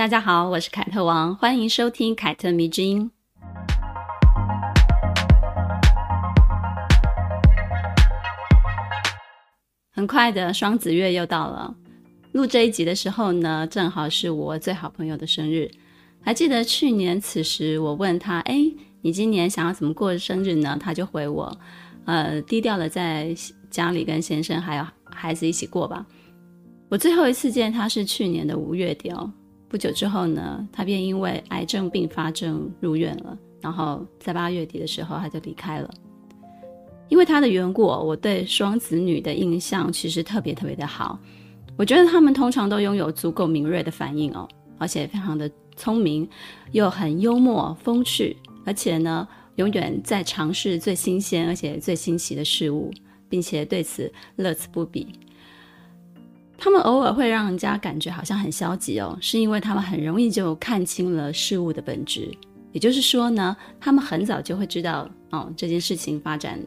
大家好，我是凯特王，欢迎收听凯特迷之音。很快的，双子月又到了。录这一集的时候呢，正好是我最好朋友的生日。还记得去年此时，我问他：“哎，你今年想要怎么过生日呢？”他就回我：“呃，低调的在家里跟先生还有孩子一起过吧。”我最后一次见他是去年的五月底哦。不久之后呢，他便因为癌症并发症入院了。然后在八月底的时候，他就离开了。因为他的缘故，我对双子女的印象其实特别特别的好。我觉得他们通常都拥有足够敏锐的反应哦，而且非常的聪明，又很幽默风趣，而且呢，永远在尝试最新鲜而且最新奇的事物，并且对此乐此不疲。他们偶尔会让人家感觉好像很消极哦，是因为他们很容易就看清了事物的本质。也就是说呢，他们很早就会知道哦，这件事情发展。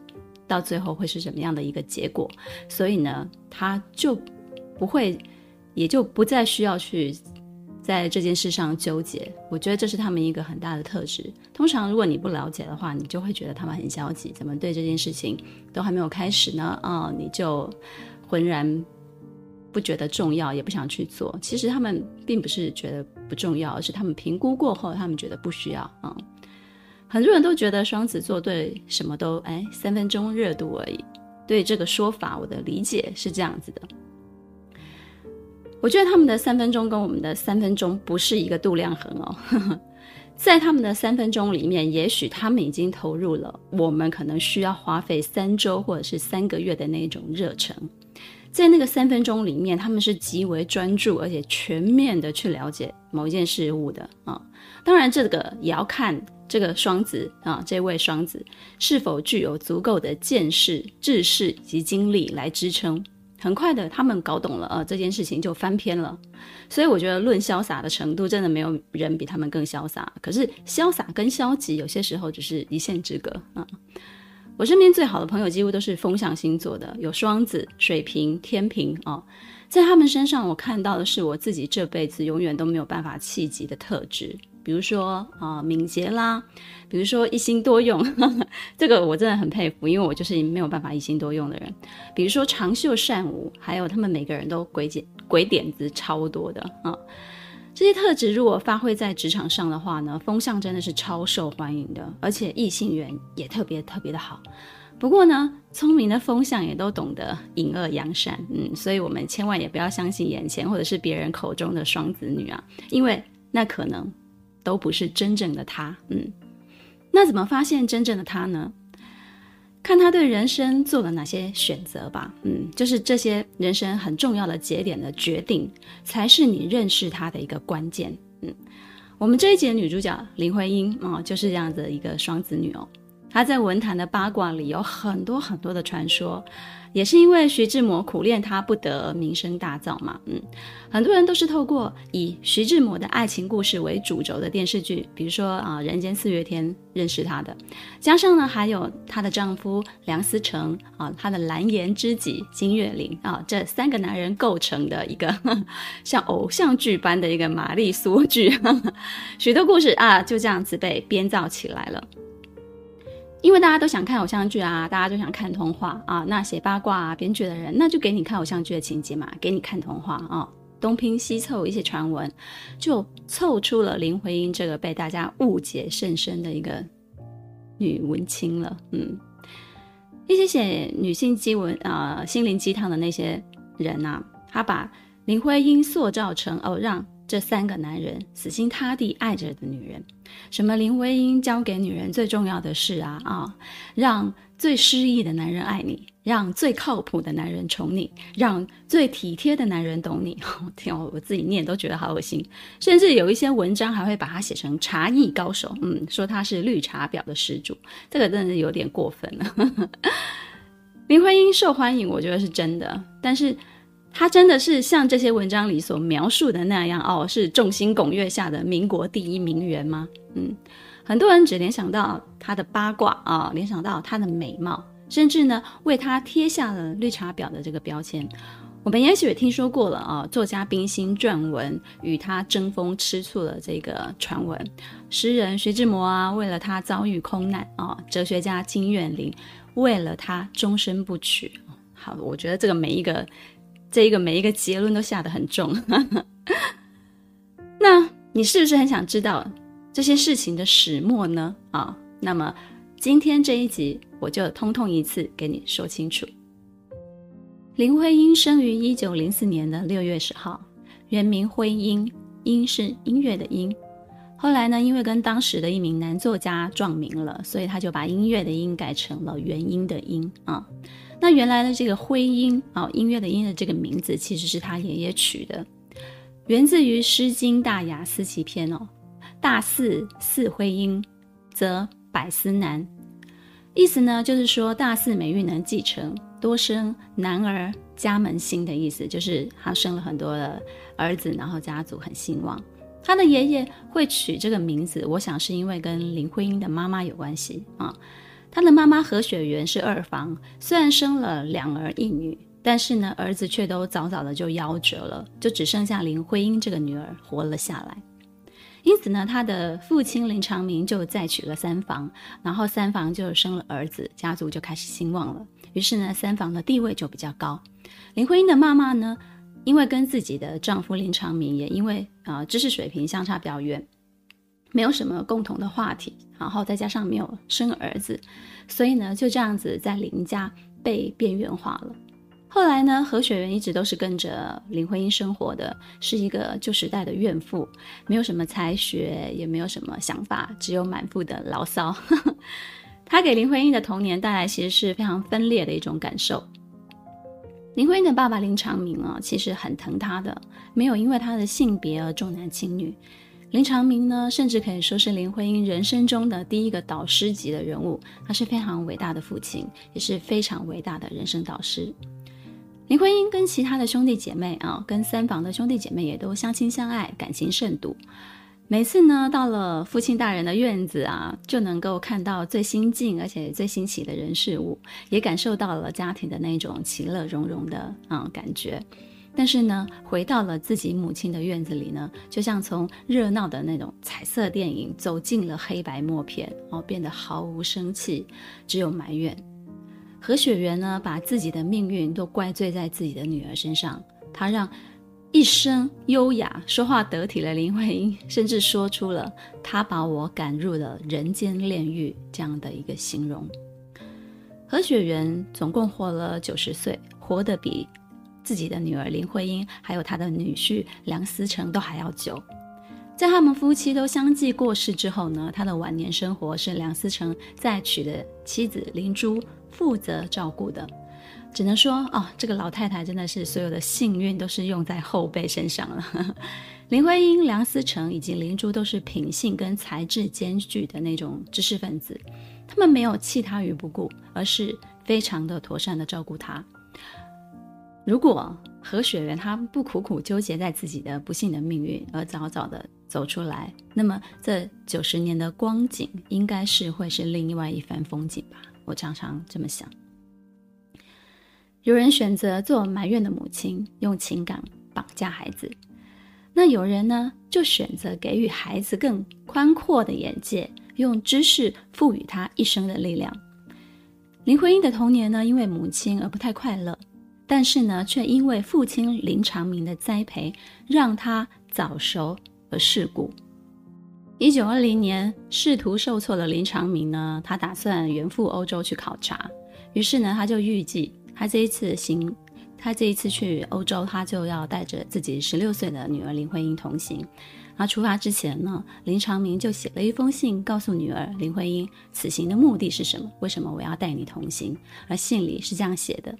到最后会是什么样的一个结果？所以呢，他就不会，也就不再需要去在这件事上纠结。我觉得这是他们一个很大的特质。通常如果你不了解的话，你就会觉得他们很消极，怎么对这件事情都还没有开始呢？啊、你就浑然不觉得重要，也不想去做。其实他们并不是觉得不重要，而是他们评估过后，他们觉得不需要啊。嗯很多人都觉得双子座对什么都哎三分钟热度而已。对这个说法，我的理解是这样子的。我觉得他们的三分钟跟我们的三分钟不是一个度量衡哦。在他们的三分钟里面，也许他们已经投入了我们可能需要花费三周或者是三个月的那种热忱。在那个三分钟里面，他们是极为专注而且全面的去了解某一件事物的啊。当然，这个也要看。这个双子啊，这位双子是否具有足够的见识、知识及经历来支撑？很快的，他们搞懂了，呃，这件事情就翻篇了。所以我觉得，论潇洒的程度，真的没有人比他们更潇洒。可是，潇洒跟消极有些时候只是一线之隔啊。我身边最好的朋友几乎都是风象星座的，有双子、水瓶、天秤啊。在他们身上，我看到的是我自己这辈子永远都没有办法企及的特质。比如说啊、敏捷啦，比如说一心多用，呵呵，这个我真的很佩服，因为我就是没有办法一心多用的人。比如说长袖善舞，还有他们每个人都鬼点鬼点子超多的啊。这些特质如果发挥在职场上的话呢，风象真的是超受欢迎的，而且异性缘也特别特别的好。不过呢，聪明的风象也都懂得隐恶扬善，嗯，所以我们千万也不要相信眼前或者是别人口中的双子女啊，因为那可能。都不是真正的他，嗯，那怎么发现真正的他呢？看他对人生做了哪些选择吧，嗯，就是这些人生很重要的节点的决定，才是你认识他的一个关键，嗯。我们这一节的女主角林徽因啊，就是这样子一个双子女哦。她在文坛的八卦里有很多很多的传说，也是因为徐志摩苦恋她不得名声大噪嘛。嗯，很多人都是透过以徐志摩的爱情故事为主轴的电视剧，比如说啊《人间四月天》认识她的，加上呢还有她的丈夫梁思成啊，她的蓝颜知己金岳霖啊，这三个男人构成的一个 像偶像剧般的一个玛丽苏剧，许多故事啊就这样子被编造起来了。因为大家都想看偶像剧啊，大家都想看童话啊，那写八卦啊、编剧的人，那就给你看偶像剧的情节嘛，给你看童话啊，东拼西凑一些传闻，就凑出了林徽因这个被大家误解甚深的一个女文青了。嗯，一些写女性鸡文啊、心灵鸡汤的那些人呐、啊，他把林徽因塑造成哦让。这三个男人死心塌地爱着的女人，什么林徽因教给女人最重要的事啊啊，让最失意的男人爱你，让最靠谱的男人宠你，让最体贴的男人懂你。天哦，我自己念都觉得好恶心。甚至有一些文章还会把它写成茶艺高手，嗯，说他是绿茶婊的始祖，这个真的是有点过分了。林徽因受欢迎，我觉得是真的，但是她真的是像这些文章里所描述的那样哦，是众星拱月下的民国第一名媛吗？嗯，很多人只联想到她的八卦啊，联想到她的美貌，甚至呢为她贴下了绿茶婊的这个标签。我们也许也听说过了啊，作家冰心撰文与他争风吃醋的这个传闻，诗人徐志摩啊，为了他遭遇空难啊，哲学家金岳霖为了他终身不娶。好，我觉得这个每一个这一个每一个结论都下得很重。那你是不是很想知道这些事情的始末呢？啊，那么今天这一集我就通通一次给你说清楚。林徽因生于一九零四年的六月十号，原名徽因，因是音乐的音。后来呢，因为跟当时的一名男作家撞名了，所以他就把音乐的音改成了元音的音啊。那原来的这个徽因啊，音乐的音的这个名字其实是他爷爷取的，源自于《诗经·大雅·思齐篇》哦。大四四徽因，则百思难。意思呢，就是说大四美玉能继承。多生男儿，家门兴的意思，就是他生了很多的儿子，然后家族很兴旺。他的爷爷会取这个名字，我想是因为跟林徽因的妈妈有关系啊。他的妈妈何雪媛是二房，虽然生了两儿一女，但是呢，儿子却都早早的就夭折了，就只剩下林徽因这个女儿活了下来。因此呢，他的父亲林长民就再娶了三房，然后三房就生了儿子，家族就开始兴旺了。于是呢，三房的地位就比较高。林徽因的妈妈呢，因为跟自己的丈夫林长民也因为啊、知识水平相差比较远，没有什么共同的话题，然后再加上没有生儿子，所以呢就这样子在林家被边缘化了。后来呢，何雪媛一直都是跟着林徽因生活的，是一个旧时代的怨妇，没有什么才学，也没有什么想法，只有满腹的牢骚。他给林徽因的童年带来其实是非常分裂的一种感受。林徽因的爸爸林长民啊，其实很疼她的，没有因为她的性别而重男轻女。林长民呢，甚至可以说是林徽因人生中的第一个导师级的人物。他是非常伟大的父亲，也是非常伟大的人生导师。林徽因跟其他的兄弟姐妹啊，跟三房的兄弟姐妹也都相亲相爱，感情甚笃。每次呢，到了父亲大人的院子啊，就能够看到最新进而且最新奇的人事物，也感受到了家庭的那种其乐融融的啊、嗯、感觉。但是呢，回到了自己母亲的院子里呢，就像从热闹的那种彩色电影走进了黑白默片，哦，变得毫无生气，只有埋怨。何雪媛呢，把自己的命运都怪罪在自己的女儿身上，她让。一身优雅、说话得体的林徽因，甚至说出了“他把我赶入了人间炼狱”这样的一个形容。何雪媛总共活了九十岁，活得比自己的女儿林徽因还有她的女婿梁思成都还要久。在他们夫妻都相继过世之后呢，他的晚年生活是梁思成再娶的妻子林珠负责照顾的。只能说哦，这个老太太真的是所有的幸运都是用在后辈身上了。林徽因、梁思成以及林珠都是品性跟才智兼具的那种知识分子，他们没有弃她于不顾，而是非常的妥善的照顾她。如果何雪媛她不苦苦纠结在自己的不幸的命运，而早早的走出来，那么这九十年的光景应该是会是另外一番风景吧。我常常这么想。有人选择做埋怨的母亲，用情感绑架孩子；那有人呢，就选择给予孩子更宽阔的眼界，用知识赋予他一生的力量。林徽因的童年呢，因为母亲而不太快乐，但是呢，却因为父亲林长民的栽培，让他早熟而世故。一九二零年，仕途受挫的林长民呢，他打算远赴欧洲去考察，于是呢，他就预计。他这一次行，他这一次去欧洲，他就要带着自己十六岁的女儿林徽因同行。然后出发之前呢，林长民就写了一封信，告诉女儿林徽因此行的目的是什么，为什么我要带你同行。而信里是这样写的：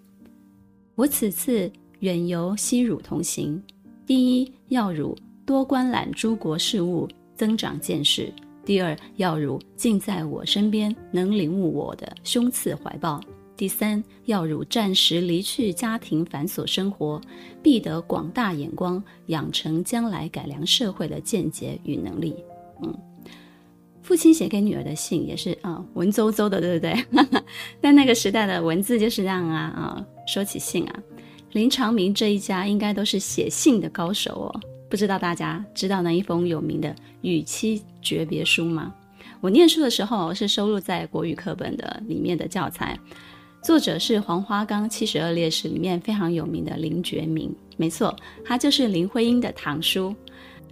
我此次远游西汝同行，第一要汝多观览诸国事物，增长见识；第二要汝尽在我身边，能领悟我的胸次怀抱。第三，要汝暂时离去家庭繁琐生活，必得广大眼光，养成将来改良社会的见解与能力。嗯，父亲写给女儿的信也是啊、文绉绉的，对不对？但那个时代的文字就是这样啊啊、说起信啊，林长民这一家应该都是写信的高手哦。不知道大家知道那一封有名的与妻诀别书吗？我念书的时候是收录在国语课本的里面的教材。作者是黄花岗七十二烈士里面非常有名的林觉民，没错，他就是林徽因的堂叔。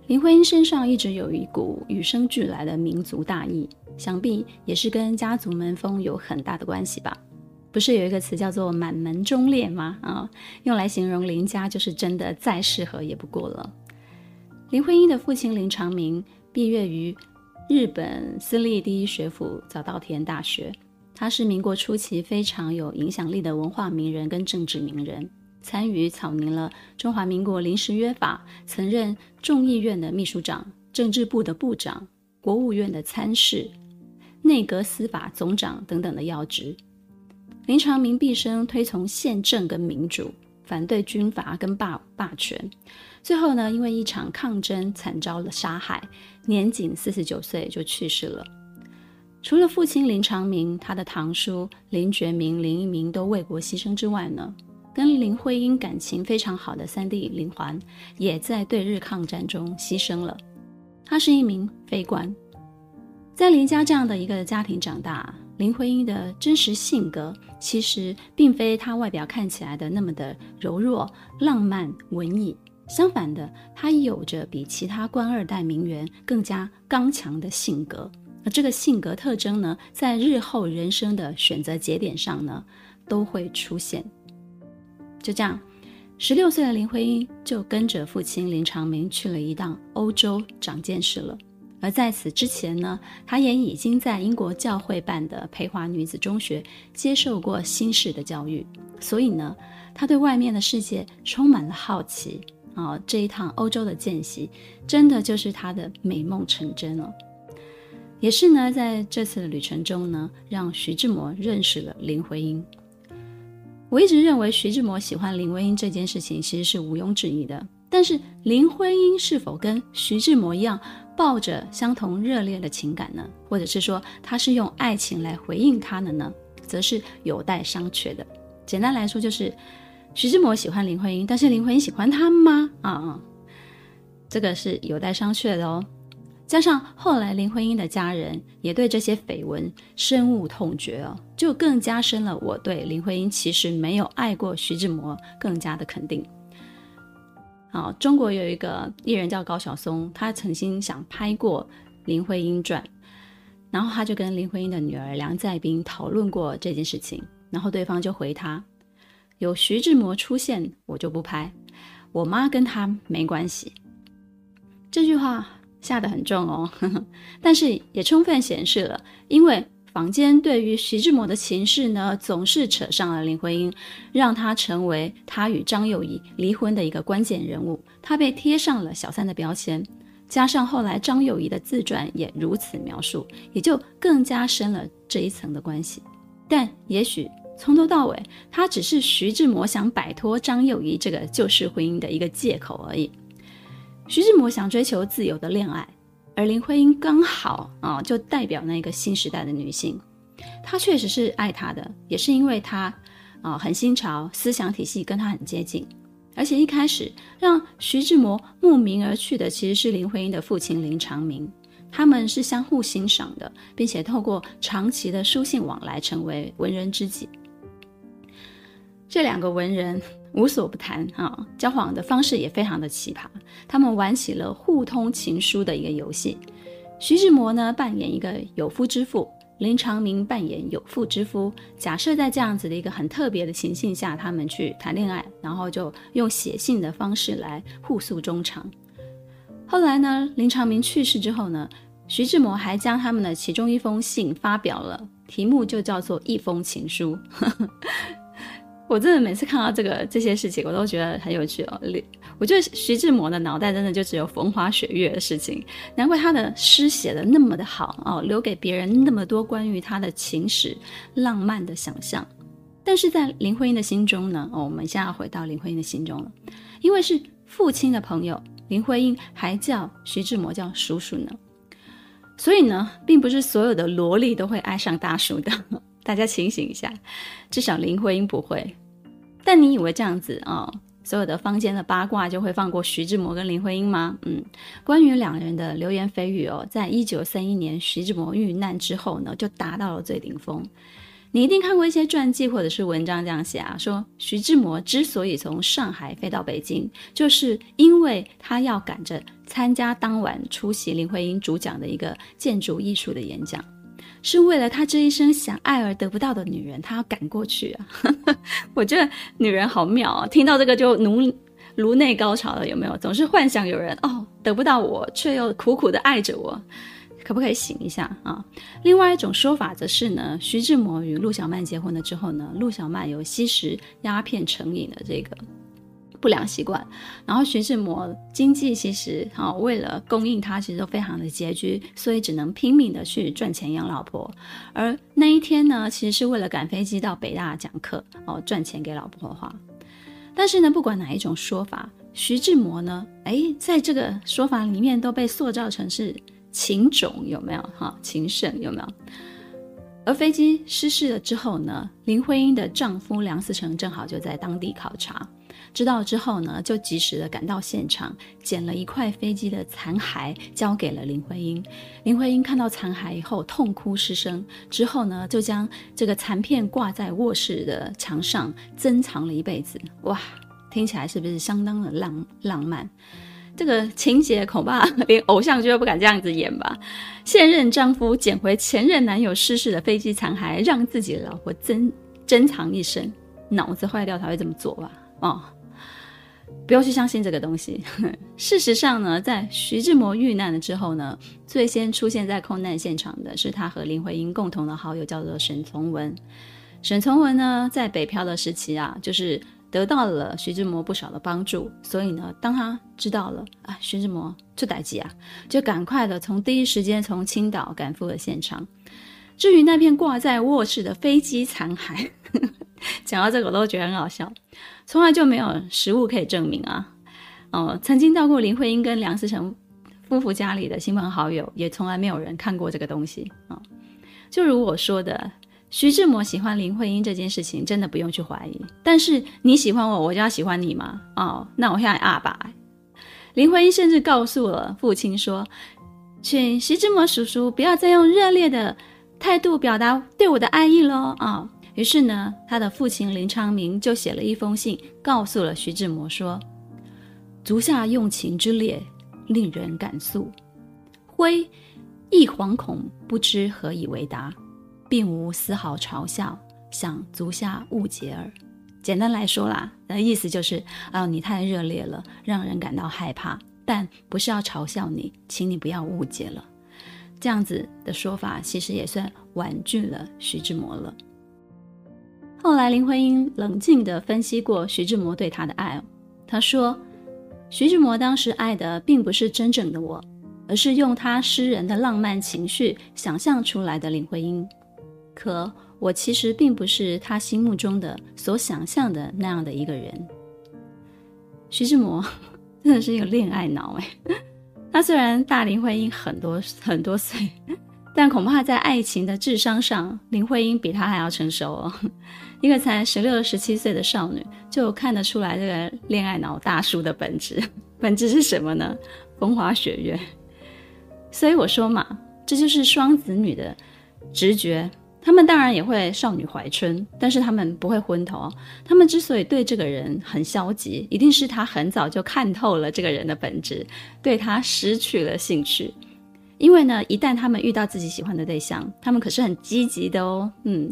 林徽因身上一直有一股与生俱来的民族大义，想必也是跟家族门风有很大的关系吧？不是有一个词叫做“满门忠烈”吗？啊，用来形容林家就是真的再适合也不过了。林徽因的父亲林长民毕业于日本私立第一学府早稻田大学。他是民国初期非常有影响力的文化名人跟政治名人，参与草拟了中华民国临时约法，曾任众议院的秘书长、政治部的部长、国务院的参事、内阁司法总长等等的要职。林长民毕生推崇宪政跟民主，反对军阀跟霸霸权。最后呢，因为一场抗争惨遭了杀害，年仅四十九岁就去世了。除了父亲林长民，他的堂叔林觉民、林一民都为国牺牲之外呢，跟林徽因感情非常好的三弟林环，也在对日抗战中牺牲了。他是一名非官，在林家这样的一个家庭长大，林徽因的真实性格其实并非她外表看起来的那么的柔弱、浪漫、文艺，相反的，她有着比其他官二代名媛更加刚强的性格。那这个性格特征呢，在日后人生的选择节点上呢，都会出现。就这样，十六岁的林徽因就跟着父亲林长民去了一趟欧洲长见识了。而在此之前呢，她也已经在英国教会办的培华女子中学接受过新式的教育，所以呢，她对外面的世界充满了好奇。啊、这一趟欧洲的见习，真的就是她的美梦成真了。也是呢，在这次的旅程中呢，让徐志摩认识了林徽因。我一直认为徐志摩喜欢林徽因这件事情其实是毋庸置疑的。但是林徽因是否跟徐志摩一样抱着相同热烈的情感呢？或者是说他是用爱情来回应他的呢？则是有待商榷的。简单来说，就是徐志摩喜欢林徽因，但是林徽因喜欢他吗？啊啊，这个是有待商榷的哦。加上后来林徽因的家人也对这些绯闻深恶痛绝哦，就更加深了我对林徽因其实没有爱过徐志摩更加的肯定。好，中国有一个艺人叫高晓松，他曾经想拍过林徽因传，然后他就跟林徽因的女儿梁再冰讨论过这件事情，然后对方就回他：有徐志摩出现，我就不拍，我妈跟他没关系。这句话。下得很重哦，呵呵，但是也充分显示了，因为坊间对于徐志摩的情势呢，总是扯上了林徽因，让他成为他与张幼仪离婚的一个关键人物，他被贴上了小三的标签，加上后来张幼仪的自传也如此描述，也就更加深了这一层的关系。但也许从头到尾，他只是徐志摩想摆脱张幼仪这个旧式婚姻的一个借口而已。徐志摩想追求自由的恋爱，而林徽因刚好啊，就代表那个新时代的女性。她确实是爱他的，也是因为她啊很新潮，思想体系跟他很接近。而且一开始让徐志摩慕名而去的，其实是林徽因的父亲林长民。他们是相互欣赏的，并且透过长期的书信往来，成为文人知己。这两个文人。无所不谈啊，交往的方式也非常的奇葩。他们玩起了互通情书的一个游戏。徐志摩呢，扮演一个有夫之妇，林长民扮演有妇之夫。假设在这样子的一个很特别的情境下，他们去谈恋爱，然后就用写信的方式来互诉衷肠。后来呢，林长民去世之后呢，徐志摩还将他们的其中一封信发表了，题目就叫做《一封情书》。我真的每次看到这个这些事情，我都觉得很有趣哦。我觉得徐志摩的脑袋真的就只有风花雪月的事情，难怪他的诗写的那么的好哦，留给别人那么多关于他的情史、浪漫的想象。但是在林徽因的心中呢，哦，我们现在要回到林徽因的心中了，因为是父亲的朋友，林徽因还叫徐志摩叫叔叔呢，所以呢，并不是所有的萝莉都会爱上大叔的，大家清醒一下，至少林徽因不会。但你以为这样子啊？哦所有的坊间的八卦就会放过徐志摩跟林徽因吗？嗯，关于两人的流言蜚语哦，在一九三一年徐志摩遇难之后呢，就达到了最顶峰。你一定看过一些传记或者是文章这样写啊，说徐志摩之所以从上海飞到北京，就是因为他要赶着参加当晚出席林徽因主讲的一个建筑艺术的演讲。是为了他这一生想爱而得不到的女人，他要赶过去啊！我觉得女人好妙啊，听到这个就颅颅内高潮了，有没有？总是幻想有人哦得不到我，却又苦苦的爱着我，可不可以醒一下啊？另外一种说法则是呢，徐志摩与陆小曼结婚了之后呢，陆小曼有吸食鸦片成瘾的这个。不良习惯，然后徐志摩经济其实啊、哦，为了供应他，其实都非常的拮据，所以只能拼命的去赚钱养老婆。而那一天呢，其实是为了赶飞机到北大讲课哦，赚钱给老婆花。但是呢，不管哪一种说法，徐志摩呢，哎，在这个说法里面都被塑造成是情种，有没有哈、情圣有没有？而飞机失事了之后呢，林徽因的丈夫梁思成正好就在当地考察。知道之后呢，就及时的赶到现场，捡了一块飞机的残骸，交给了林徽因。林徽因看到残骸以后，痛哭失声。之后呢，就将这个残片挂在卧室的墙上，珍藏了一辈子。哇，听起来是不是相当的浪浪漫？这个情节恐怕连偶像剧都不敢这样子演吧？现任丈夫捡回前任男友失事的飞机残骸，让自己的老婆珍珍藏一生，脑子坏掉才会这么做吧？哦。不要去相信这个东西。事实上呢，在徐志摩遇难了之后呢，最先出现在空难现场的是他和林徽因共同的好友，叫做沈从文。沈从文呢，在北漂的时期啊，就是得到了徐志摩不少的帮助。所以呢，当他知道了啊，徐志摩出代志啊，就赶快的从第一时间从青岛赶赴了现场。至于那片挂在卧室的飞机残骸，讲到这个我都觉得很好笑。从来就没有实物可以证明啊！哦，曾经到过林徽因跟梁思成夫妇家里的亲朋好友，也从来没有人看过这个东西啊、就如我说的，徐志摩喜欢林徽因这件事情，真的不用去怀疑。但是你喜欢我，我就要喜欢你吗？哦，那我现在阿爸。林徽因甚至告诉了父亲说：“请徐志摩叔叔不要再用热烈的态度表达对我的爱意喽！”啊、于是呢，他的父亲林昌明就写了一封信，告诉了徐志摩说：“足下用情之烈，令人感肃。辉亦惶恐，不知何以为答，并无丝毫嘲笑，想足下误解耳。”简单来说啦，那意思就是啊、你太热烈了，让人感到害怕，但不是要嘲笑你，请你不要误解了。这样子的说法，其实也算婉拒了徐志摩了。后来，林徽因冷静地分析过徐志摩对她的爱。她说：“徐志摩当时爱的并不是真正的我，而是用他诗人的浪漫情绪想象出来的林徽因。可我其实并不是他心目中的所想象的那样的一个人。”徐志摩真的是一个恋爱脑哎！他虽然大林徽因很多很多岁，但恐怕在爱情的智商上，林徽因比他还要成熟哦。一个才十六、十七岁的少女，就看得出来这个恋爱脑大叔的本质。本质是什么呢？风花雪月。所以我说嘛，这就是双子女的直觉。他们当然也会少女怀春，但是他们不会昏头。他们之所以对这个人很消极，一定是他很早就看透了这个人的本质，对他失去了兴趣。因为呢，一旦他们遇到自己喜欢的对象，他们可是很积极的哦。嗯。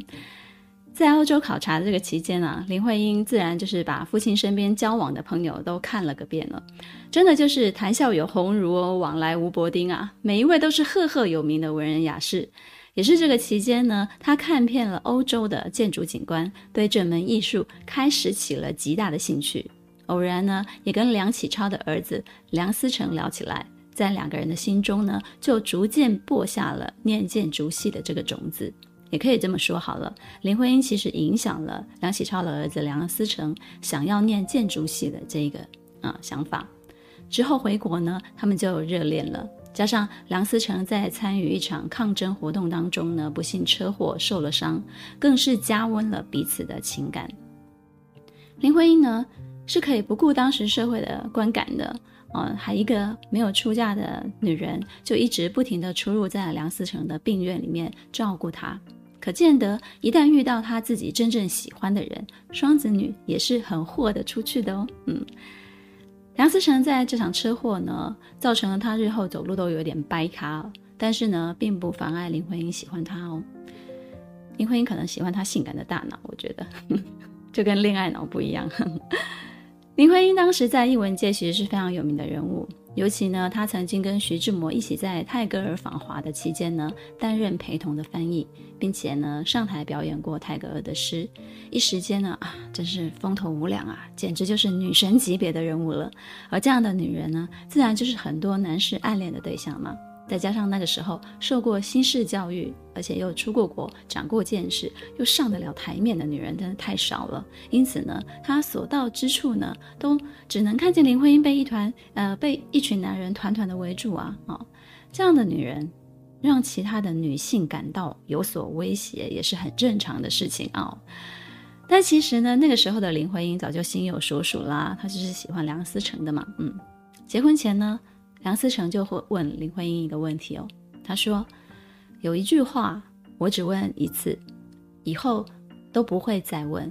在欧洲考察的这个期间啊，林徽因自然就是把父亲身边交往的朋友都看了个遍了，真的就是谈笑有鸿儒，往来无薄丁啊，每一位都是赫赫有名的文人雅士。也是这个期间呢，他看遍了欧洲的建筑景观，对这门艺术开始起了极大的兴趣。偶然呢，也跟梁启超的儿子梁思成聊起来，在两个人的心中呢，就逐渐播下了念建筑系的这个种子。也可以这么说好了。林徽因其实影响了梁启超的儿子梁思成想要念建筑系的这个啊、想法。之后回国呢，他们就热恋了。加上梁思成在参与一场抗争活动当中呢，不幸车祸受了伤，更是加温了彼此的情感。林徽因呢，是可以不顾当时社会的观感的，呃，还一个没有出嫁的女人，就一直不停地出入在梁思成的病院里面照顾他。可见得，一旦遇到他自己真正喜欢的人，双子女也是很豁得出去的哦。嗯。梁思成在这场车祸呢，造成了他日后走路都有点掰咖，但是呢，并不妨碍林徽因喜欢他哦。林徽因可能喜欢他性感的大脑，我觉得就跟恋爱脑不一样。林徽因当时在艺文界其实是非常有名的人物。尤其呢，她曾经跟徐志摩一起在泰戈尔访华的期间呢，担任陪同的翻译，并且呢上台表演过泰戈尔的诗，一时间呢啊，真是风头无两啊，简直就是女神级别的人物了。而这样的女人呢，自然就是很多男士暗恋的对象嘛。再加上那个时候受过新式教育，而且又出过国、长过见识、又上得了台面的女人，真的太少了。因此呢，她所到之处呢，都只能看见林徽因被一团呃被一群男人团团的围住啊啊、哦！这样的女人，让其他的女性感到有所威胁，也是很正常的事情啊、但其实呢，那个时候的林徽因早就心有所属啦，她就是喜欢梁思成的嘛。嗯，结婚前呢。梁思成就会问林徽因一个问题哦，他说：“有一句话，我只问一次，以后都不会再问，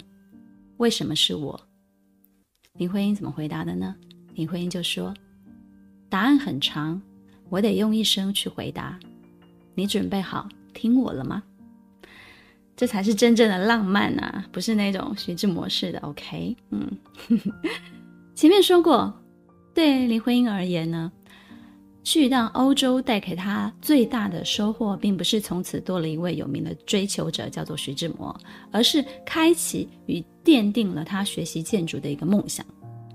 为什么是我？”林徽因怎么回答的呢？林徽因就说：“答案很长，我得用一生去回答。你准备好听我了吗？”这才是真正的浪漫啊，不是那种徐志摩式的。OK，嗯，前面说过，对林徽因而言呢。去一趟欧洲带给他最大的收获，并不是从此多了一位有名的追求者，叫做徐志摩，而是开启与奠定了他学习建筑的一个梦想。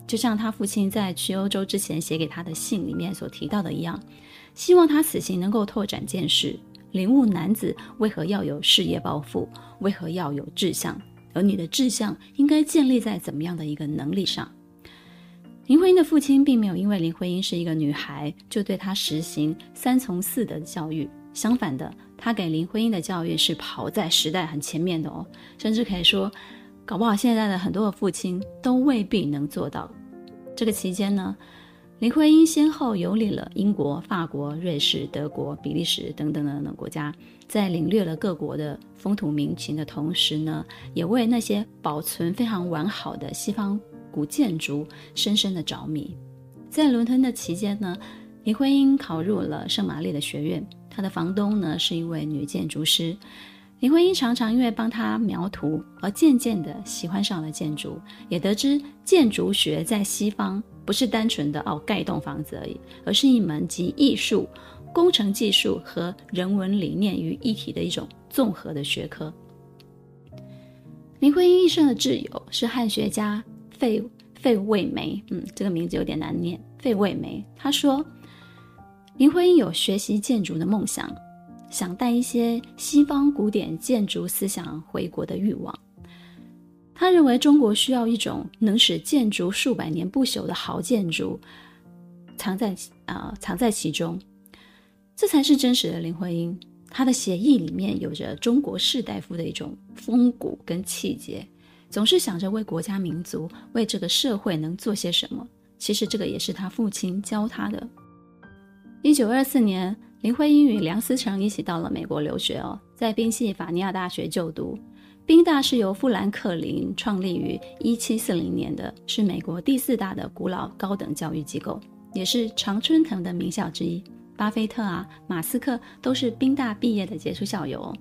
就像他父亲在去欧洲之前写给他的信里面所提到的一样，希望他此行能够拓展见识，领悟男子为何要有事业抱负，为何要有志向，而你的志向应该建立在怎么样的一个能力上。林徽因的父亲并没有因为林徽因是一个女孩，就对她实行三从四德的教育。相反的，他给林徽因的教育是跑在时代很前面的哦，甚至可以说，搞不好现在的很多的父亲都未必能做到。这个期间呢，林徽因先后游历了英国、法国、瑞士、德国、比利时等等等等国家，在领略了各国的风土民情的同时呢，也为那些保存非常完好的西方。古建筑深深的着迷，在伦敦的期间呢，林徽因考入了圣玛丽的学院。她的房东呢是一位女建筑师，林徽因常常因为帮她描图而渐渐的喜欢上了建筑，也得知建筑学在西方不是单纯的哦盖一栋房子而已，而是一门集艺术、工程技术和人文理念于一体的一种综合的学科。林徽因一生的挚友是汉学家。费费慰梅，嗯，这个名字有点难念。费慰梅他说，林徽因有学习建筑的梦想，想带一些西方古典建筑思想回国的欲望。他认为中国需要一种能使建筑数百年不朽的好建筑藏在啊、藏在其中，这才是真实的林徽因。他的写意里面有着中国士大夫的一种风骨跟气节。总是想着为国家民族、为这个社会能做些什么。其实这个也是他父亲教他的。一九二四年，林徽因与梁思成一起到了美国留学哦，在宾夕法尼亚大学就读。宾大是由富兰克林创立于一七四零年的，是美国第四大的古老高等教育机构，也是常春藤的名校之一。巴菲特啊、马斯克都是宾大毕业的杰出校友哦。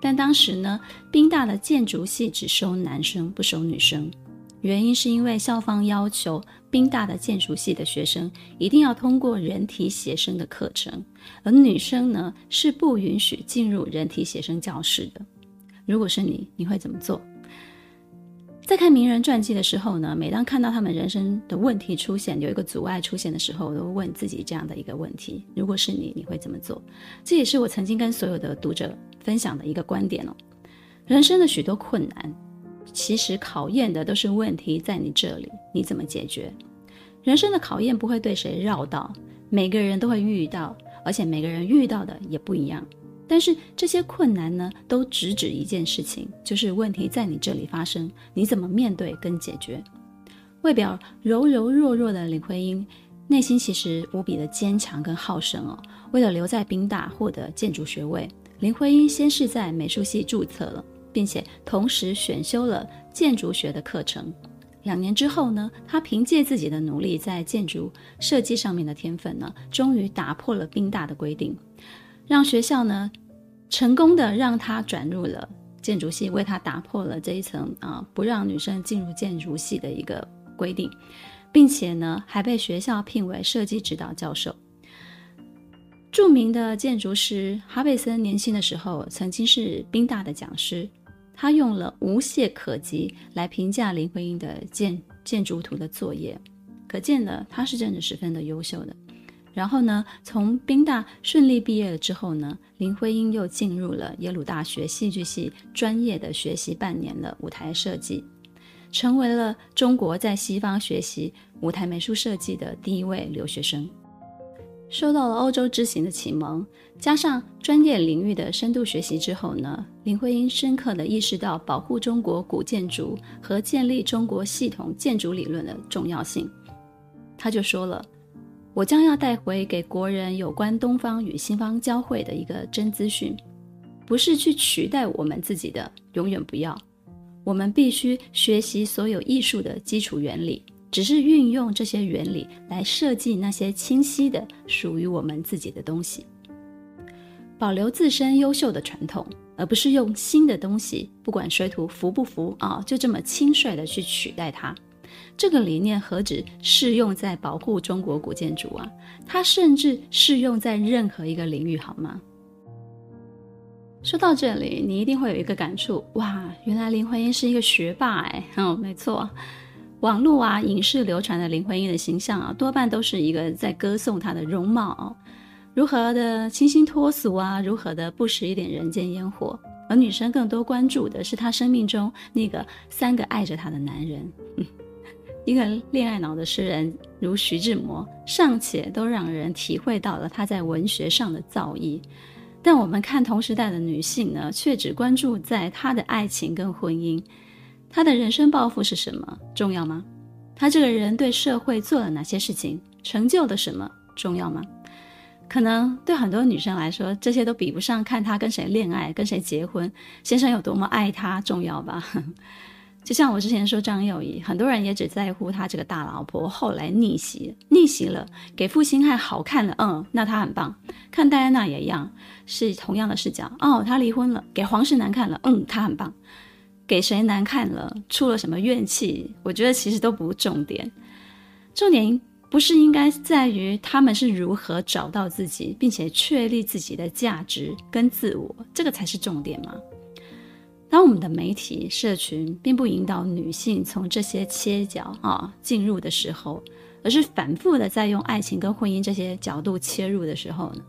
但当时呢，宾大的建筑系只收男生，不收女生。原因是因为校方要求宾大的建筑系的学生一定要通过人体写生的课程，而女生呢是不允许进入人体写生教室的。如果是你，你会怎么做？在看名人传记的时候呢，每当看到他们人生的问题出现，有一个阻碍出现的时候，我都会问自己这样的一个问题：如果是你，你会怎么做？这也是我曾经跟所有的读者分享的一个观点哦。人生的许多困难，其实考验的都是问题在你这里，你怎么解决？人生的考验不会对谁绕道，每个人都会遇到，而且每个人遇到的也不一样。但是这些困难呢，都直指一件事情，就是问题在你这里发生，你怎么面对跟解决？外表柔柔弱弱的林徽因，内心其实无比的坚强跟好胜哦。为了留在宾大获得建筑学位，林徽因先是在美术系注册了，并且同时选修了建筑学的课程。两年之后呢，她凭借自己的努力，在建筑设计上面的天分呢，终于打破了宾大的规定。让学校呢，成功的让他转入了建筑系，为他打破了这一层啊，不让女生进入建筑系的一个规定，并且呢，还被学校聘为设计指导教授。著名的建筑师哈贝森年轻的时候曾经是宾大的讲师，他用了无懈可击来评价林徽因的建建筑图的作业，可见呢他是真的十分的优秀的。然后呢，从宾大顺利毕业了之后呢，林徽因又进入了耶鲁大学戏剧系，专业的学习半年的舞台设计，成为了中国在西方学习舞台美术设计的第一位留学生。受到了欧洲之行的启蒙，加上专业领域的深度学习之后呢，林徽因深刻地意识到保护中国古建筑和建立中国系统建筑理论的重要性，他就说了。我将要带回给国人有关东方与西方交汇的一个真资讯，不是去取代我们自己的，永远不要。我们必须学习所有艺术的基础原理，只是运用这些原理来设计那些清晰的属于我们自己的东西，保留自身优秀的传统，而不是用新的东西，不管水土服不服啊，就这么轻率的去取代它。这个理念何止适用在保护中国古建筑啊，它甚至适用在任何一个领域，好吗？说到这里，你一定会有一个感触，哇，原来林徽因是一个学霸哎，哦，没错，网络啊、影视流传的林徽因的形象啊，多半都是一个在歌颂她的容貌，如何的清新脱俗啊，如何的不食一点人间烟火，而女生更多关注的是她生命中那个三个爱着她的男人。嗯一个恋爱脑的诗人如徐志摩，尚且都让人体会到了他在文学上的造诣，但我们看同时代的女性呢，却只关注在她的爱情跟婚姻，她的人生抱负是什么重要吗？她这个人对社会做了哪些事情，成就了什么重要吗？可能对很多女生来说，这些都比不上看她跟谁恋爱、跟谁结婚、先生有多么爱她重要吧。就像我之前说张幼仪，很多人也只在乎他这个大老婆后来逆袭，逆袭了，给负心汉好看了，嗯，那他很棒。看戴安娜也一样，是同样的视角。哦，他离婚了，给皇室难看了，嗯，他很棒。给谁难看了，出了什么怨气，我觉得其实都不重点。重点不是应该在于他们是如何找到自己，并且确立自己的价值跟自我，这个才是重点吗？当我们的媒体社群并不引导女性从这些切角啊进入的时候，而是反复的在用爱情跟婚姻这些角度切入的时候呢，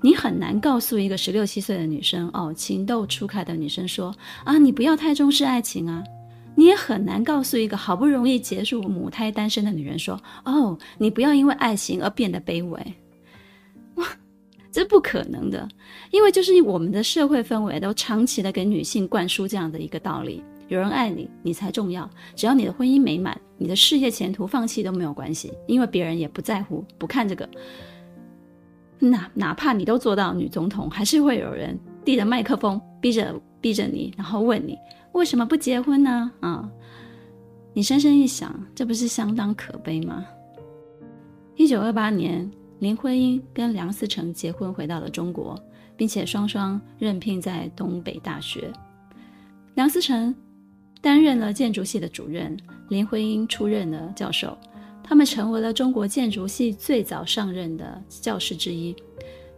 你很难告诉一个十六七岁的女生哦，情窦初开的女生说啊，你不要太重视爱情啊。你也很难告诉一个好不容易结束母胎单身的女人说哦，你不要因为爱情而变得卑微。这不可能的，因为就是我们的社会氛围都长期的给女性灌输这样的一个道理：有人爱你，你才重要。只要你的婚姻美满，你的事业前途放弃都没有关系，因为别人也不在乎，不看这个。哪哪怕你都做到女总统，还是会有人递着麦克风，逼着逼着你，然后问你为什么不结婚呢？啊，你深深一想，这不是相当可悲吗？一九二八年。林徽因跟梁思成结婚，回到了中国，并且双双任聘在东北大学。梁思成担任了建筑系的主任，林徽因出任了教授。他们成为了中国建筑系最早上任的教师之一。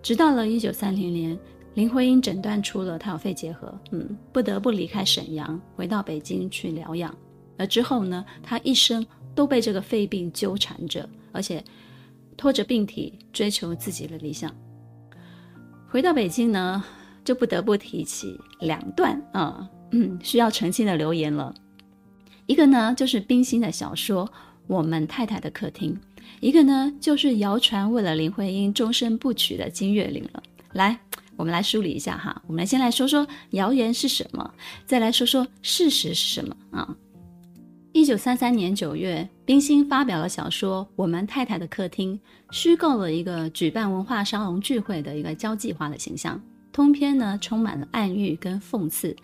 直到了一九三零年，林徽因诊断出了她有肺结核，嗯，不得不离开沈阳，回到北京去疗养。而之后呢，他一生都被这个肺病纠缠着，而且拖着病体追求自己的理想。回到北京呢，就不得不提起两段啊，嗯，需要澄清的留言了。一个呢，就是冰心的小说《我们太太的客厅》，一个呢，就是谣传为了林徽因终身不娶的金岳霖了。来，我们来梳理一下哈，我们来先来说说谣言是什么，再来说说事实是什么啊。一九三三年九月，冰心发表了小说《我们太太的客厅》，虚构了一个举办文化沙龙聚会的一个交际花的形象，通篇呢充满了暗喻跟讽刺。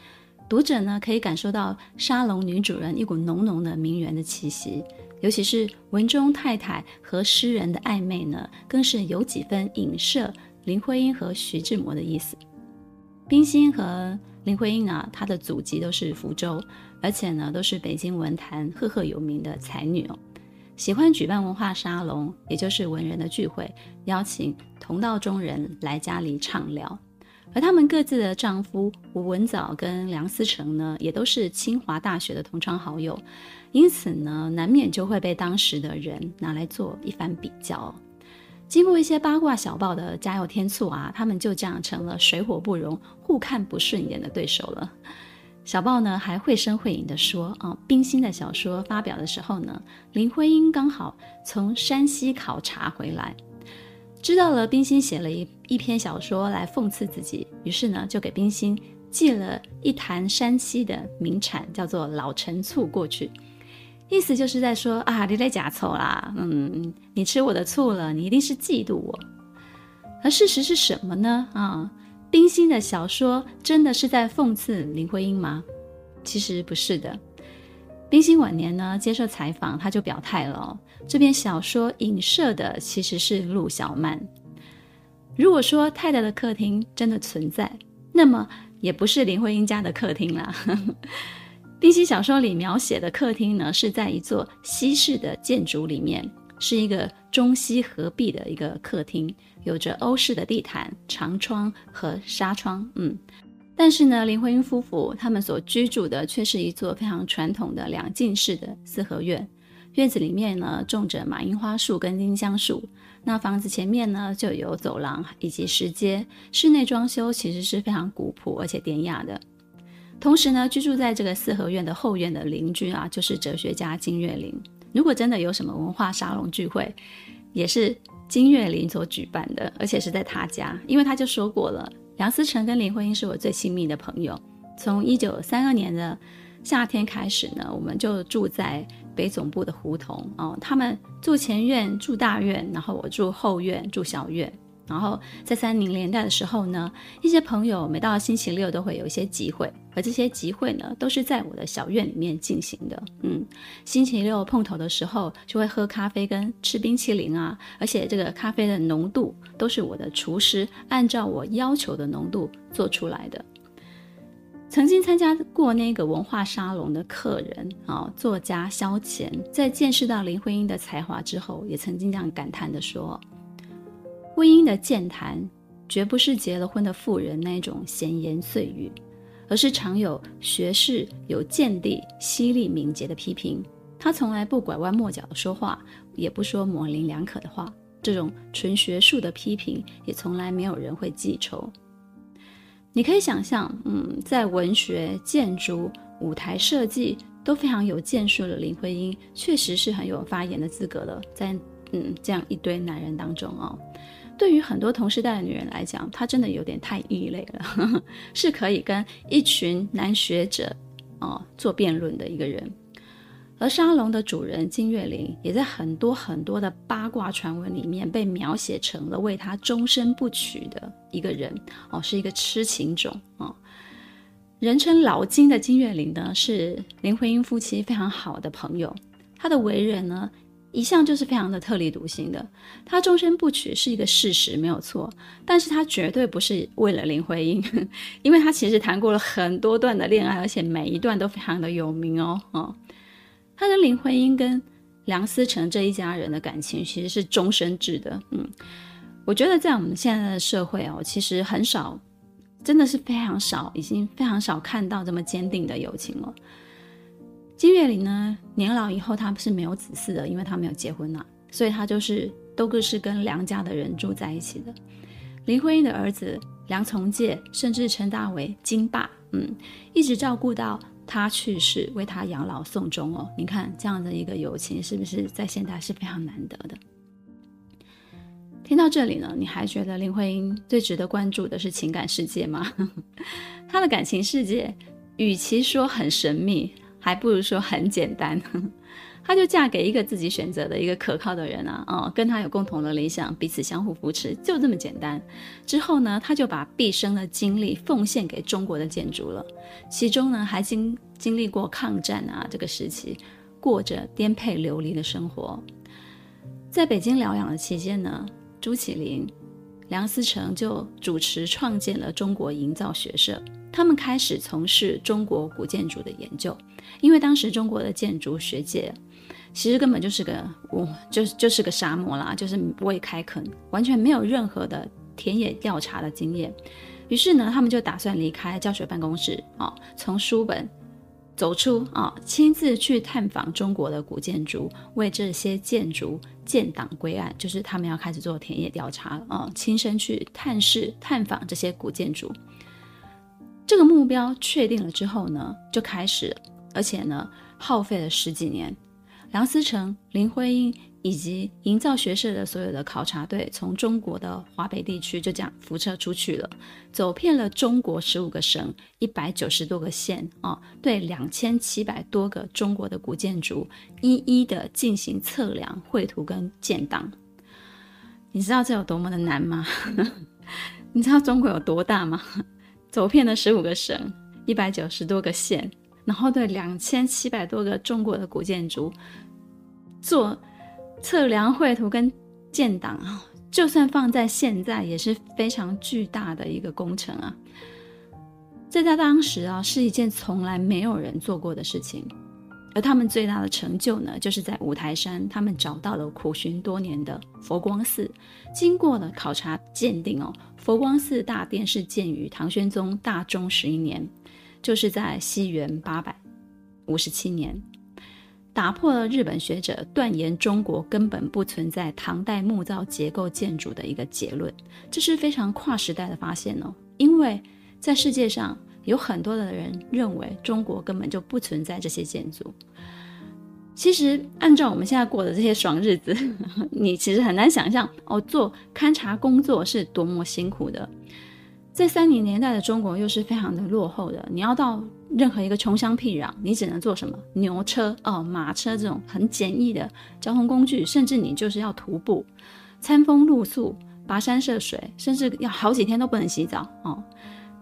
读者呢可以感受到沙龙女主人一股浓浓的名媛的气息，尤其是文中太太和诗人的暧昧呢，更是有几分影射林徽因和徐志摩的意思。冰心和林徽因呢，她的祖籍都是福州，而且呢都是北京文坛赫赫有名的才女哦，喜欢举办文化沙龙，也就是文人的聚会，邀请同道中人来家里畅聊。而他们各自的丈夫吴文藻跟梁思成呢，也都是清华大学的同窗好友，因此呢，难免就会被当时的人拿来做一番比较。经过一些八卦小报的加油添醋啊，他们就这样成了水火不容、互看不顺眼的对手了。小报呢还绘声绘影地说啊，冰心的小说发表的时候呢，林徽因刚好从山西考察回来。知道了冰心写了一一篇小说来讽刺自己，于是呢就给冰心寄了一坛山西的名产，叫做老陈醋过去，意思就是在说啊，你在假醋啦，嗯，你吃我的醋了，你一定是嫉妒我。而事实是什么呢？啊，冰心的小说真的是在讽刺林徽因吗？其实不是的。冰心晚年呢，接受采访，他就表态了哦，这篇小说影射的其实是陆小曼。如果说太太的客厅真的存在，那么也不是林徽因家的客厅啦。冰心小说里描写的客厅呢，是在一座西式的建筑里面，是一个中西合璧的一个客厅，有着欧式的地毯、长窗和纱窗，嗯。但是呢，林徽因夫妇他们所居住的却是一座非常传统的两进式的四合院，院子里面呢种着马樱花树跟丁香树，那房子前面呢就有走廊以及石阶，室内装修其实是非常古朴而且典雅的。同时呢，居住在这个四合院的后院的邻居啊，就是哲学家金岳霖。如果真的有什么文化沙龙聚会，也是金岳霖所举办的，而且是在他家，因为他就说过了。梁思成跟林徽因是我最亲密的朋友。从一九三二年的夏天开始呢，我们就住在北总部的胡同哦。他们住前院，住大院，然后我住后院，住小院。然后在三零年代的时候呢，一些朋友每到星期六都会有一些集会，而这些集会呢，都是在我的小院里面进行的。嗯，星期六碰头的时候，就会喝咖啡跟吃冰淇淋啊，而且这个咖啡的浓度都是我的厨师按照我要求的浓度做出来的。曾经参加过那个文化沙龙的客人啊，作家萧乾，在见识到林徽因的才华之后，也曾经这样感叹地说。徽因的健谈，绝不是结了婚的妇人那种闲言碎语，而是常有学识、有见地、犀利敏捷的批评。他从来不拐弯抹角的说话，也不说模棱两可的话。这种纯学术的批评，也从来没有人会记仇。你可以想象，嗯，在文学、建筑、舞台设计都非常有建树的林徽因，确实是很有发言的资格的。在嗯这样一堆男人当中哦。对于很多同时代的女人来讲，她真的有点太异类了，呵呵，是可以跟一群男学者哦做辩论的一个人。而沙龙的主人金岳霖，也在很多很多的八卦传闻里面被描写成了为他终身不娶的一个人哦，是一个痴情种哦。人称老金的金岳霖呢，是林徽因夫妻非常好的朋友，他的为人呢，一向就是非常的特立独行的，他终身不娶是一个事实，没有错。但是他绝对不是为了林徽因，因为他其实谈过了很多段的恋爱，而且每一段都非常的有名哦。哦，他跟林徽因跟梁思成这一家人的感情其实是终身制的。嗯，我觉得在我们现在的社会哦，其实很少，真的是非常少，已经非常少看到这么坚定的友情了。金岳霖呢，年老以后他是没有子嗣的，因为他没有结婚呐，所以他就是都各是跟梁家的人住在一起的。林徽因的儿子梁从诫，甚至称他为金爸，嗯，一直照顾到他去世，为他养老送终哦。你看这样的一个友情，是不是在现代是非常难得的？听到这里呢，你还觉得林徽因最值得关注的是情感世界吗？她的感情世界，与其说很神秘，还不如说很简单。她就嫁给一个自己选择的一个可靠的人啊，哦，跟他有共同的理想，彼此相互扶持，就这么简单。之后呢，她就把毕生的精力奉献给中国的建筑了，其中呢还经经历过抗战啊这个时期，过着颠沛流离的生活。在北京疗养的期间呢，朱启麟、梁思成就主持创建了中国营造学社，他们开始从事中国古建筑的研究。因为当时中国的建筑学界其实根本就是个，我就是就是个沙漠啦，就是未开垦，完全没有任何的田野调查的经验。于是呢，他们就打算离开教学办公室啊、哦，从书本。走出啊，亲自去探访中国的古建筑，为这些建筑建档归案，就是他们要开始做田野调查啊，亲身去探视、探访这些古建筑。这个目标确定了之后呢，就开始，而且呢，耗费了十几年。梁思成、林徽因。以及营造学社的所有的考察队，从中国的华北地区就这样辐射出去了，走遍了中国十五个省、一百九十多个县啊，对两千七百多个中国的古建筑一一的进行测量、绘图跟建档。你知道这有多么的难吗？你知道中国有多大吗？走遍了十五个省、一百九十多个县，然后对两千七百多个中国的古建筑做。测量、绘图跟建档啊，就算放在现在也是非常巨大的一个工程啊。这在当时啊，是一件从来没有人做过的事情。而他们最大的成就呢，就是在五台山，他们找到了苦寻多年的佛光寺。经过了考察鉴定哦，佛光寺大殿是建于唐玄宗大中十一年，就是在西元八百五十七年。打破了日本学者断言中国根本不存在唐代木造结构建筑的一个结论，这是非常跨时代的发现哦。因为在世界上有很多的人认为中国根本就不存在这些建筑。其实按照我们现在过的这些爽日子，你其实很难想象哦，做勘察工作是多么辛苦的。在三零年代的中国又是非常的落后的，你要到任何一个穷乡僻壤，你只能坐什么牛车哦、马车这种很简易的交通工具，甚至你就是要徒步，餐风露宿、跋山涉水，甚至要好几天都不能洗澡哦。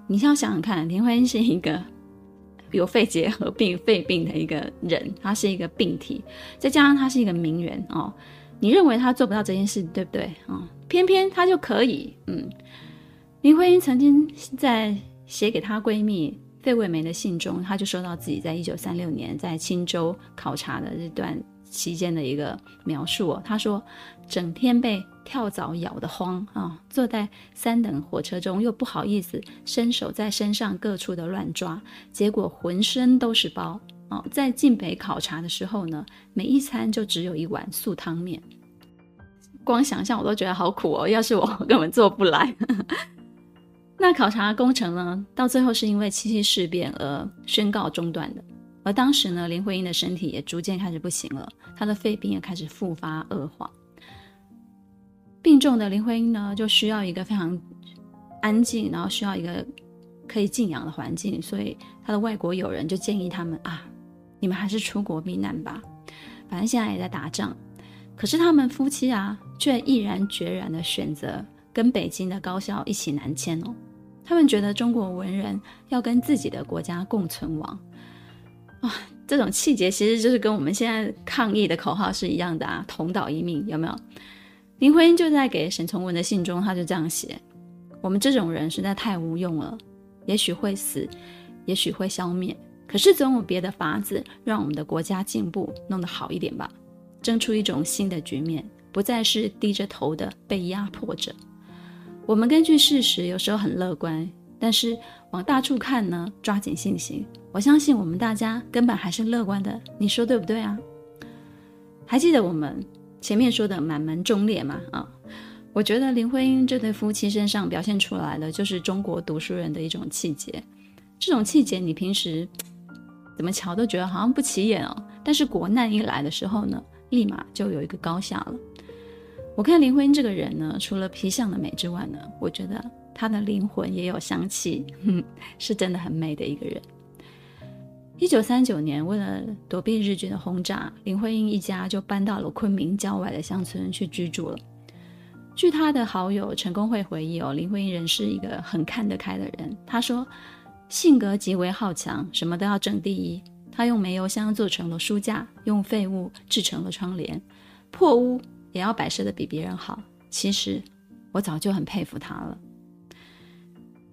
你要想想看，林徽因是一个 有肺结核病、肺病的一个人，他是一个病体，再加上他是一个名媛哦，你认为他做不到这件事，对不对啊、哦？偏偏他就可以，嗯。林徽因曾经在写给她闺蜜费慰梅的信中，她就说到自己在一九三六年在青州考察的这段期间的一个描述哦。他说：“整天被跳蚤咬得慌啊，坐在三等火车中又不好意思伸手在身上各处的乱抓，结果浑身都是包啊。在晋北考察的时候呢，每一餐就只有一碗素汤面，光想象我都觉得好苦哦。要是我根本做不来。”那考察工程呢，到最后是因为七七事变而宣告中断的。而当时呢，林徽因的身体也逐渐开始不行了，她的肺病也开始复发恶化。病重的林徽因呢，就需要一个非常安静，然后需要一个可以静养的环境，所以她的外国友人就建议他们啊，你们还是出国避难吧，反正现在也在打仗。可是他们夫妻啊，却毅然决然的选择跟北京的高校一起南迁哦。他们觉得中国文人要跟自己的国家共存亡，啊，这种气节其实就是跟我们现在抗议的口号是一样的啊，同岛一命，有没有？林徽因就在给沈从文的信中，他就这样写：我们这种人实在太无用了，也许会死，也许会消灭，可是总有别的法子让我们的国家进步，弄得好一点吧，争出一种新的局面，不再是低着头的被压迫着。我们根据事实有时候很乐观，但是往大处看呢，抓紧信心。我相信我们大家根本还是乐观的，你说对不对啊？还记得我们前面说的满门忠烈吗？啊，我觉得林徽因这对夫妻身上表现出来的就是中国读书人的一种气节。这种气节你平时怎么瞧都觉得好像不起眼哦，但是国难一来的时候呢，立马就有一个高下了。我看林徽因这个人呢，除了皮相的美之外呢，我觉得他的灵魂也有香气，哼，是真的很美的一个人。一九三九年，为了躲避日军的轰炸，林徽因一家就搬到了昆明郊外的乡村去居住了。据他的好友陈公会回忆哦，林徽因人是一个很看得开的人。他说，性格极为好强，什么都要争第一。他用煤油箱做成了书架，用废物制成了窗帘，破屋。也要摆设的比别人好。其实我早就很佩服他了。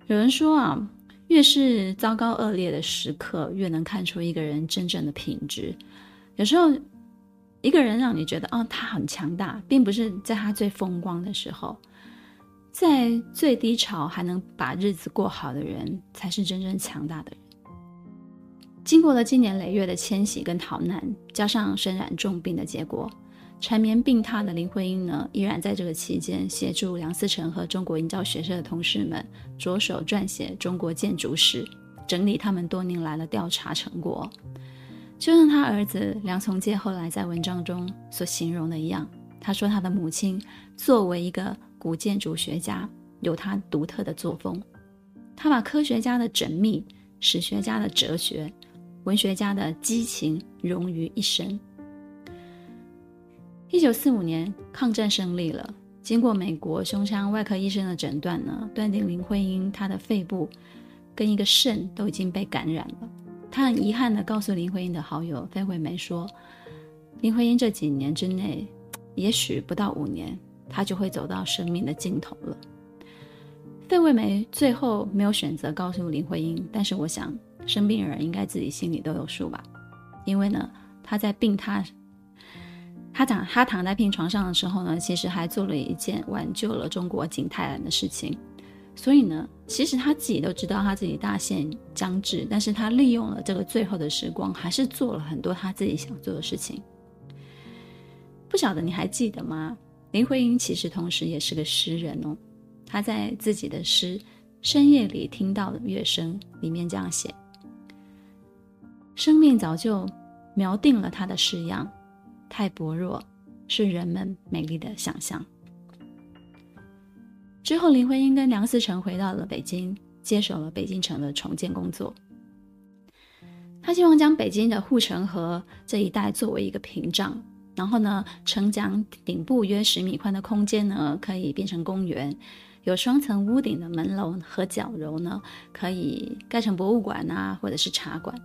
有人说啊，越是糟糕恶劣的时刻，越能看出一个人真正的品质。有时候，一个人让你觉得哦，他很强大，并不是在他最风光的时候，在最低潮还能把日子过好的人，才是真正强大的人。经过了经年累月的迁徙跟逃难，加上身染重病的结果。缠绵病榻的林徽因呢，依然在这个期间协助梁思成和中国营造学社的同事们着手撰写《中国建筑史》，整理他们多年来的调查成果。就像他儿子梁从诫后来在文章中所形容的一样，他说他的母亲作为一个古建筑学家，有他独特的作风。他把科学家的缜密、史学家的哲学、文学家的激情融于一身。一九四五年，抗战胜利了。经过美国胸腔外科医生的诊断呢，断定林徽因她的肺部跟一个肾都已经被感染了。他很遗憾地告诉林徽因的好友费惠梅说：“林徽因这几年之内，也许不到五年，她就会走到生命的尽头了。”费惠梅最后没有选择告诉林徽因，但是我想，生病人应该自己心里都有数吧，因为呢，她在病榻。他躺他躺在病床上的时候呢，其实还做了一件挽救了中国景泰蓝的事情。所以呢，其实他自己都知道他自己大限将至，但是他利用了这个最后的时光，还是做了很多他自己想做的事情。不晓得你还记得吗？林徽因其实同时也是个诗人哦。他在自己的诗《深夜里听到的乐声》里面这样写：生命早就描定了他的式样。太薄弱，是人们美丽的想象。之后，林徽因跟梁思成回到了北京，接手了北京城的重建工作。他希望将北京的护城河这一带作为一个屏障，然后呢，城墙顶部约十米宽的空间呢，可以变成公园；有双层屋顶的门楼和角楼呢，可以盖成博物馆啊，或者是茶馆。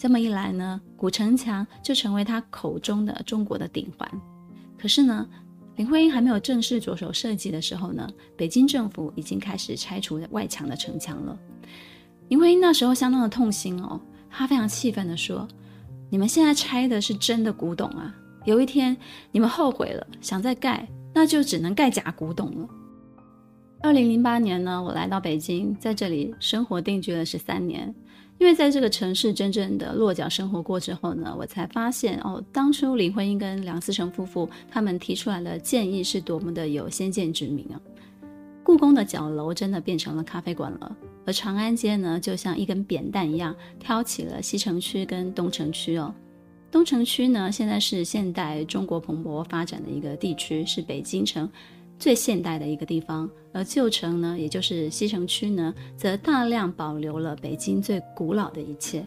这么一来呢，古城墙就成为他口中的中国的顶环。可是呢，林徽因还没有正式着手设计的时候呢，北京政府已经开始拆除外墙的城墙了。林徽因那时候相当的痛心哦，她非常气愤地说：“你们现在拆的是真的古董啊！有一天你们后悔了，想再盖，那就只能盖假古董了。”二零零八年呢，我来到北京，在这里生活定居了十三年。因为在这个城市真正的落脚生活过之后呢，我才发现哦，当初林徽因跟梁思成夫妇他们提出来的建议是多么的有先见之明啊！故宫的角楼真的变成了咖啡馆了，而长安街呢，就像一根扁担一样挑起了西城区跟东城区哦。东城区呢，现在是现代中国蓬勃发展的一个地区，是北京城。最现代的一个地方，而旧城呢，也就是西城区呢，则大量保留了北京最古老的一切。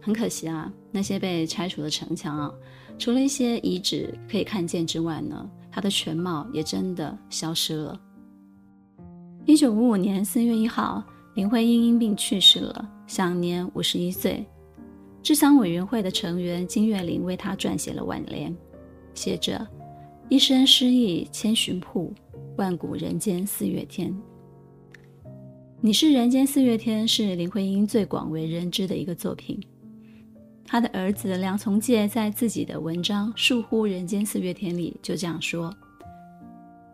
很可惜啊，那些被拆除的城墙啊，除了一些遗址可以看见之外呢，它的全貌也真的消失了。一九五五年四月一号，林徽因因病去世了，享年五十一岁。治丧委员会的成员金岳霖为他撰写了挽联，写着。一生诗意千寻瀑，万古人间四月天。你是人间四月天是林徽因最广为人知的一个作品。他的儿子梁从诫在自己的文章《树呼人间四月天》里就这样说：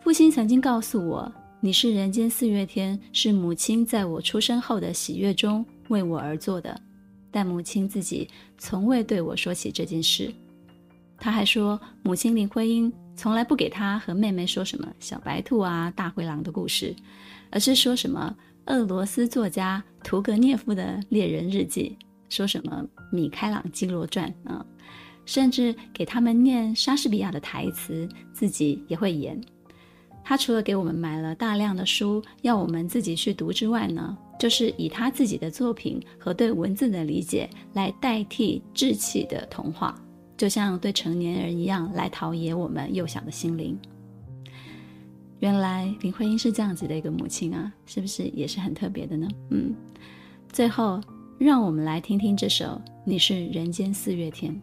父亲曾经告诉我，你是人间四月天，是母亲在我出生后的喜悦中为我而做的，但母亲自己从未对我说起这件事。她还说，母亲林徽因从来不给他和妹妹说什么小白兔啊、大灰狼的故事，而是说什么俄罗斯作家屠格涅夫的猎人日记，说什么米开朗基罗传啊，甚至给他们念莎士比亚的台词，自己也会演。他除了给我们买了大量的书，要我们自己去读之外呢，就是以他自己的作品和对文字的理解来代替稚气的童话，就像对成年人一样来陶冶我们幼小的心灵。原来林徽因是这样子的一个母亲啊，是不是也是很特别的呢？嗯，最后让我们来听听这首《你是人间四月天》。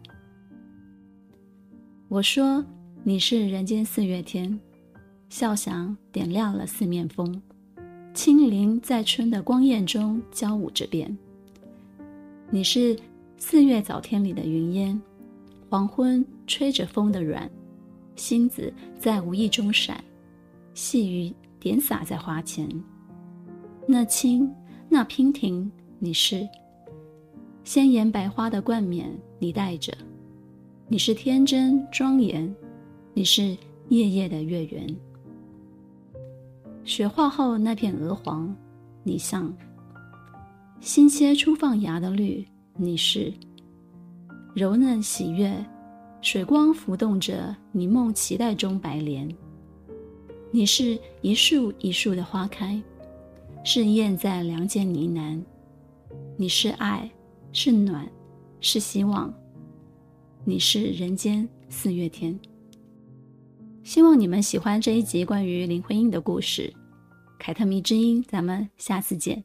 我说你是人间四月天。笑响点亮了四面风，轻灵在春的光艳中交舞着变。你是四月早天里的云烟，黄昏吹着风的软，星子在无意中闪，细雨点洒在花前。那青，那娉婷，你是鲜艳百花的冠冕，你戴着。你是天真庄严，你是夜夜的月圆。雪化后那片鹅黄，你像；新切初放芽的绿，你是；柔嫩喜悦，水光浮动着你梦期待中白莲。你是一树一树的花开，是燕在梁间呢喃。你是爱，是暖，是希望。你是人间四月天。希望你们喜欢这一集关于林徽因的故事，《凯特迷之音》，咱们下次见。